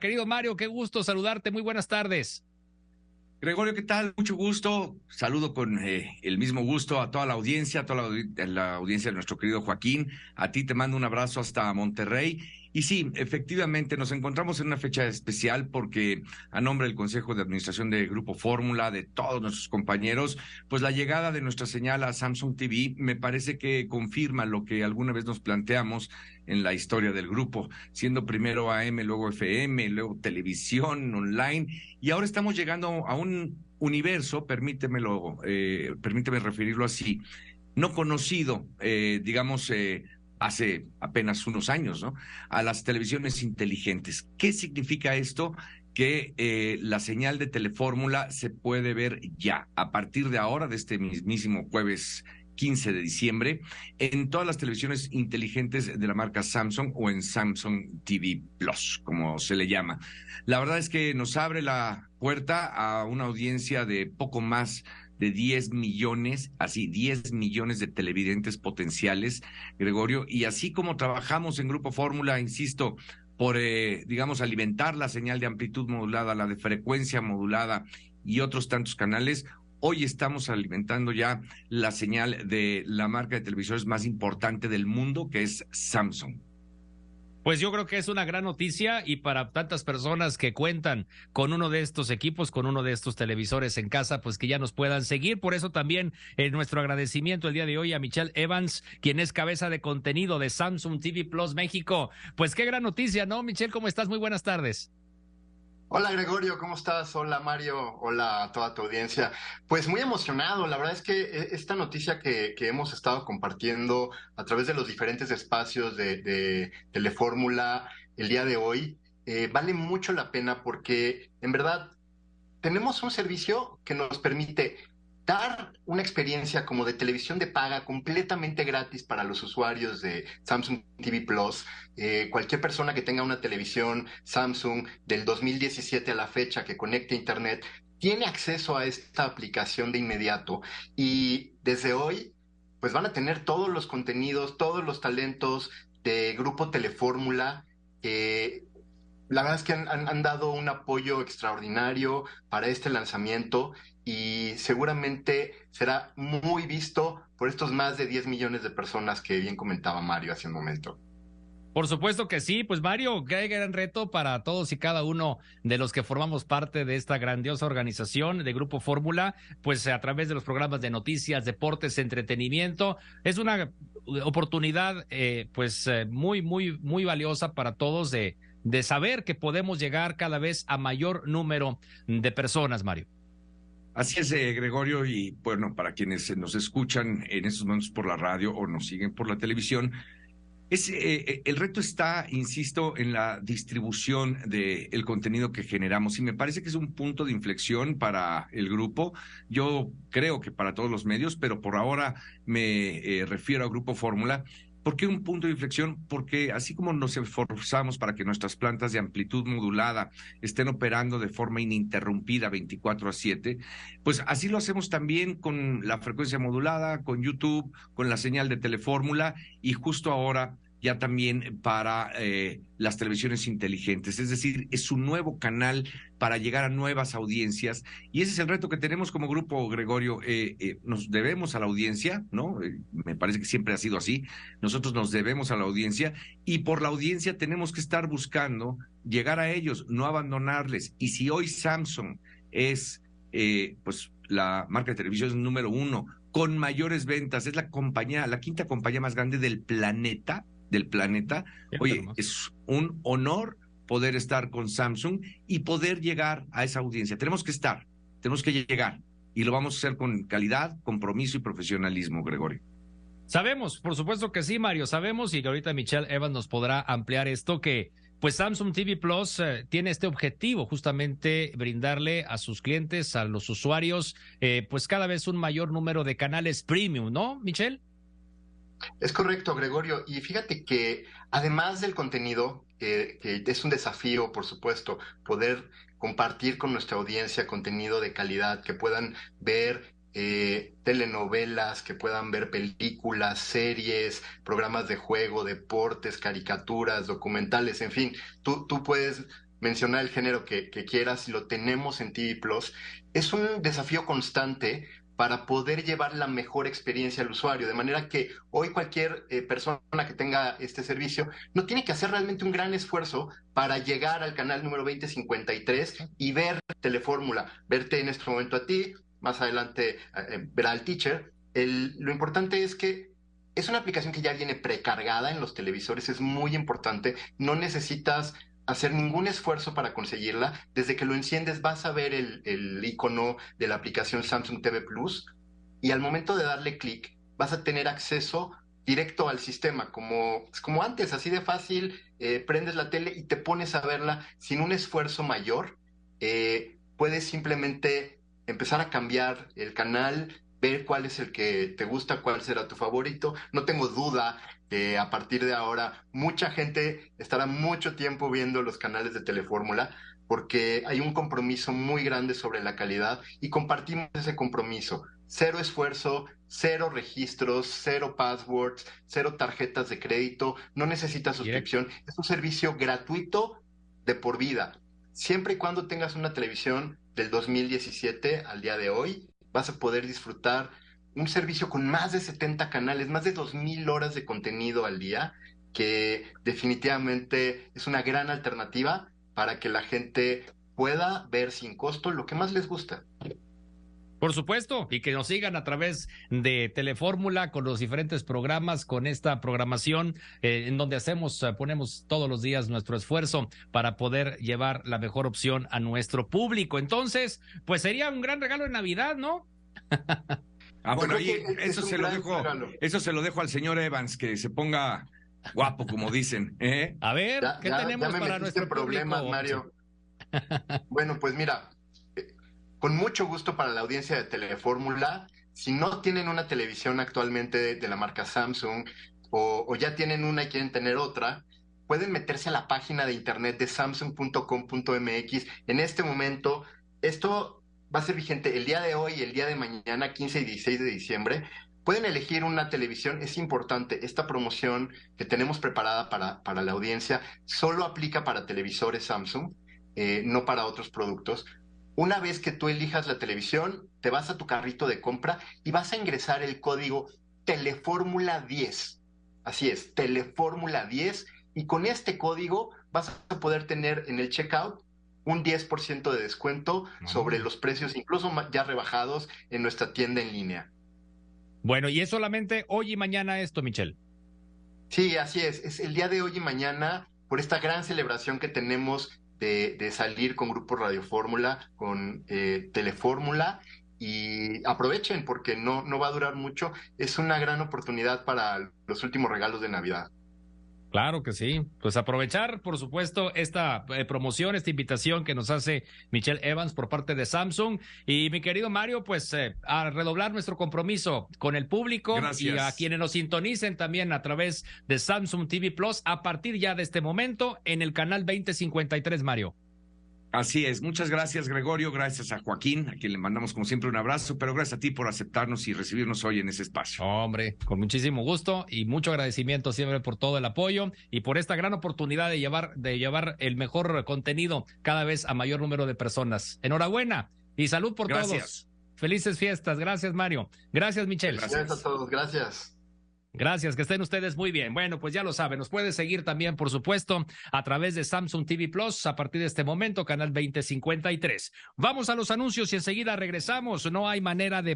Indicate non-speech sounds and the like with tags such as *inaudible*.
Querido Mario, qué gusto saludarte. Muy buenas tardes. Gregorio, ¿qué tal? Mucho gusto. Saludo con eh, el mismo gusto a toda la audiencia, a toda la, la, audiencia de nuestro querido Joaquín. A ti te mando un abrazo hasta Monterrey y sí, efectivamente, nos encontramos en una fecha especial porque a nombre del Consejo de Administración de Grupo Fórmula, de todos nuestros compañeros, pues la llegada de nuestra señal a Samsung TV me parece que confirma lo que alguna vez nos planteamos en la historia del grupo, siendo primero AM, luego FM, luego televisión, online, y ahora estamos llegando a un universo, permítemelo, eh, permíteme referirlo así, no conocido, eh, digamos, eh, hace apenas unos años, ¿no? A las televisiones inteligentes. ¿Qué significa esto? Que eh, la señal de telefórmula se puede ver ya, a partir de ahora, de este mismísimo jueves 15 de diciembre, en todas las televisiones inteligentes de la marca Samsung o en Samsung TV Plus, como se le llama. La verdad es que nos abre la puerta a una audiencia de poco más de 10 millones, así 10 millones de televidentes potenciales, Gregorio, y así como trabajamos en Grupo Fórmula, insisto, por, eh, digamos, alimentar la señal de amplitud modulada, la de frecuencia modulada y otros tantos canales, hoy estamos alimentando ya la señal de la marca de televisores más importante del mundo, que es Samsung. Pues yo creo que es una gran noticia y para tantas personas que cuentan con uno de estos equipos, con uno de estos televisores en casa, pues que ya nos puedan seguir. Por eso también eh, nuestro agradecimiento el día de hoy a Michelle Evans, quien es cabeza de contenido de Samsung TV Plus México. Pues qué gran noticia, ¿no? Michelle, ¿cómo estás? Muy buenas tardes. Hola Gregorio, ¿cómo estás? Hola Mario, hola a toda tu audiencia. Pues muy emocionado, la verdad es que eh, esta noticia que, hemos estado compartiendo a través de los diferentes espacios de, de Telefórmula el día de hoy, eh, vale mucho la pena porque en verdad tenemos un servicio que nos permite dar una experiencia como de televisión de paga completamente gratis para los usuarios de Samsung TV Plus. Eh, cualquier persona que tenga una televisión Samsung del 2017 a la fecha que conecte a Internet tiene acceso a esta aplicación de inmediato y desde hoy pues van a tener todos los contenidos, todos los talentos de Grupo Telefórmula. La verdad es que han, dado un apoyo extraordinario para este lanzamiento y seguramente será muy visto por estos más de 10 millones de personas que bien comentaba Mario hace un momento. Por supuesto que sí, pues Mario, qué gran reto para todos y cada uno de los que formamos parte de esta grandiosa organización de Grupo Fórmula, pues a través de los programas de noticias, deportes, entretenimiento. Es una oportunidad eh, pues eh, muy, muy, muy valiosa para todos de, de saber que podemos llegar cada vez a mayor número de personas, Mario. Así es, eh, Gregorio, y bueno, para quienes nos escuchan en estos momentos por la radio o nos siguen por la televisión, es, eh, eh, el reto está, insisto, en la distribución del contenido que generamos y me parece que es un punto de inflexión para el grupo. Yo creo que para todos los medios, pero por ahora me refiero a Grupo Fórmula ¿Por qué un punto de inflexión? Porque así como nos esforzamos para que nuestras plantas de amplitud modulada estén operando de forma ininterrumpida 24 a 7, pues así lo hacemos también con la frecuencia modulada, con YouTube, con la señal de telefórmula y justo ahora ya también para eh, las televisiones inteligentes. Es decir, es un nuevo canal para llegar a nuevas audiencias. Y ese es el reto que tenemos como grupo, Gregorio. Eh, eh, nos debemos a la audiencia, ¿no? me parece que siempre ha sido así. Nosotros nos debemos a la audiencia y por la audiencia tenemos que estar buscando llegar a ellos, no abandonarles. Y si hoy Samsung es, pues, la marca de televisión número uno con mayores ventas, es la compañía, la quinta compañía más grande del planeta, del planeta. Oye, es un honor poder estar con Samsung y poder llegar a esa audiencia. Tenemos que estar, tenemos que llegar y lo vamos a hacer con calidad, compromiso y profesionalismo, Gregorio. Sabemos, por supuesto que sí, Mario, sabemos y que ahorita Michelle Evans nos podrá ampliar esto que pues Samsung TV Plus eh, tiene este objetivo justamente brindarle a sus clientes, a los usuarios, eh, pues cada vez un mayor número de canales premium, ¿no, Michelle? Es correcto, Gregorio. Y fíjate que además del contenido, que es un desafío, por supuesto, poder compartir con nuestra audiencia contenido de calidad, que puedan ver eh, telenovelas, que puedan ver películas, series, programas de juego, deportes, caricaturas, documentales, en fin, tú, tú puedes mencionar el género que, que quieras, lo tenemos en TV Plus. Es un desafío constante para poder llevar la mejor experiencia al usuario. De manera que hoy cualquier eh, persona que tenga este servicio no tiene que hacer realmente un gran esfuerzo para llegar al canal número 2053 y ver Telefórmula, verte en este momento a ti, más adelante eh, eh, verá al teacher. lo importante es que es una aplicación que ya viene precargada en los televisores, es muy importante, no necesitas hacer ningún esfuerzo para conseguirla. Desde que lo enciendes vas a ver el, icono de la aplicación Samsung TV Plus y al momento de darle clic vas a tener acceso directo al sistema, como, como antes, así de fácil, eh, prendes la tele y te pones a verla sin un esfuerzo mayor. Eh, puedes simplemente empezar a cambiar el canal, ver cuál es el que te gusta, cuál será tu favorito. No tengo duda que a partir de ahora mucha gente estará mucho tiempo viendo los canales de Telefórmula porque hay un compromiso muy grande sobre la calidad y compartimos ese compromiso. Cero esfuerzo, cero registros, cero passwords, cero tarjetas de crédito, no necesitas suscripción. Es un servicio gratuito de por vida. Siempre y cuando tengas una televisión del 2017 al día de hoy, vas a poder disfrutar un servicio con más de 70 canales, más de 2.000 horas de contenido al día, que definitivamente es una gran alternativa para que la gente pueda ver sin costo lo que más les gusta. Por supuesto, y que nos sigan a través de Telefórmula con los diferentes programas, con esta programación eh, en donde hacemos, eh, ponemos todos los días nuestro esfuerzo para poder llevar la mejor opción a nuestro público. Entonces, pues sería un gran regalo de Navidad, ¿no? *laughs* ah, bueno, eso se lo dejo, eso se lo dejo al señor Evans, que se ponga guapo, como dicen. ¿eh? A ver, ¿qué tenemos para nuestro problema, Mario? *laughs* bueno, pues mira, con mucho gusto para la audiencia de Telefórmula. Si no tienen una televisión actualmente de, la marca Samsung o, ya tienen una y quieren tener otra, pueden meterse a la página de internet de samsung.com.mx. En este momento, esto va a ser vigente el día de hoy, el día de mañana, 15 y 16 de diciembre. Pueden elegir una televisión, es importante, esta promoción que tenemos preparada para, para la audiencia solo aplica para televisores Samsung, eh, no para otros productos. Una vez que tú elijas la televisión, te vas a tu carrito de compra y vas a ingresar el código Telefórmula 10. Así es, Telefórmula 10. Y con este código vas a poder tener en el checkout un 10% de descuento sobre los precios, incluso ya rebajados en nuestra tienda en línea. Bueno, y es solamente hoy y mañana esto, Michelle. Sí, así es. Es el día de hoy y mañana por esta gran celebración que tenemos de, salir con Grupo Radio Fórmula, con eh, Telefórmula y aprovechen porque no, no va a durar mucho. Es una gran oportunidad para los últimos regalos de Navidad. Claro que sí. Pues aprovechar, por supuesto, esta eh, promoción, esta invitación que nos hace Michelle Evans por parte de Samsung. Y mi querido Mario, pues eh, a redoblar nuestro compromiso con el público y a quienes nos sintonicen también a través de Samsung TV Plus a partir ya de este momento en el canal 2053, Mario. Así es. Muchas gracias, Gregorio. Gracias a Joaquín, a quien le mandamos como siempre un abrazo, pero gracias a ti por aceptarnos y recibirnos hoy en ese espacio. Hombre, con muchísimo gusto y mucho agradecimiento siempre por todo el apoyo y por esta gran oportunidad de llevar, de llevar el mejor contenido cada vez a mayor número de personas. Enhorabuena y salud por todos. Felices fiestas. Gracias, Mario. Gracias, Michelle. gracias a todos. Gracias. Gracias, que estén ustedes muy bien. Bueno, pues ya lo saben, nos puede seguir también, por supuesto, a través de Samsung TV Plus a partir de este momento, canal 2053. Vamos a los anuncios y enseguida regresamos. No hay manera de